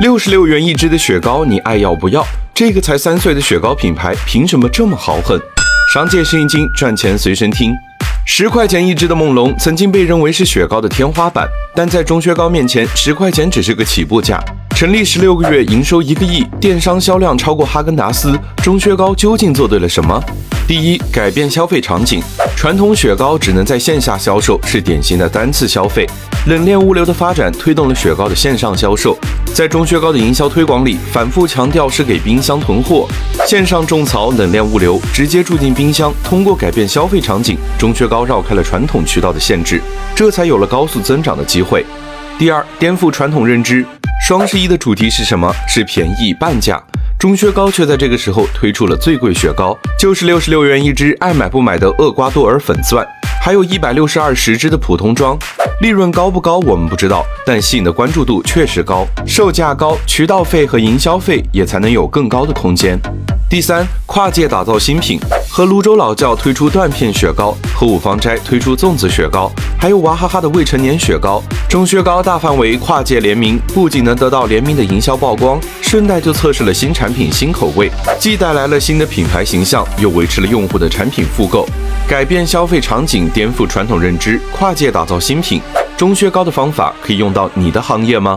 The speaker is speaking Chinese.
六十六元一支的雪糕，你爱要不要？这个才三岁的雪糕品牌，凭什么这么豪横？商界生意经，赚钱随身听。十块钱一支的梦龙，曾经被认为是雪糕的天花板，但在钟薛高面前，十块钱只是个起步价。成立十六个月，营收一个亿，电商销量超过哈根达斯，钟薛高究竟做对了什么？第一，改变消费场景。传统雪糕只能在线下销售，是典型的单次消费。冷链物流的发展推动了雪糕的线上销售。在钟薛高的营销推广里，反复强调是给冰箱囤货，线上种草，冷链物流，直接住进冰箱。通过改变消费场景，钟薛高绕开了传统渠道的限制，这才有了高速增长的机会。第二，颠覆传统认知。双十一的主题是什么？是便宜半价。钟薛高却在这个时候推出了最贵雪糕，就是六十六元一支，爱买不买的厄瓜多尔粉钻，还有一百六十二十支的普通装。利润高不高我们不知道，但吸引的关注度确实高，售价高，渠道费和营销费也才能有更高的空间。第三，跨界打造新品，和泸州老窖推出断片雪糕，和五芳斋推出粽子雪糕，还有娃哈哈的未成年雪糕。钟薛高大范围跨界联名，不仅能得到联名的营销曝光，顺带就测试了新产品、新口味，既带来了新的品牌形象，又维持了用户的产品复购，改变消费场景，颠覆传统认知，跨界打造新品。钟薛高的方法可以用到你的行业吗？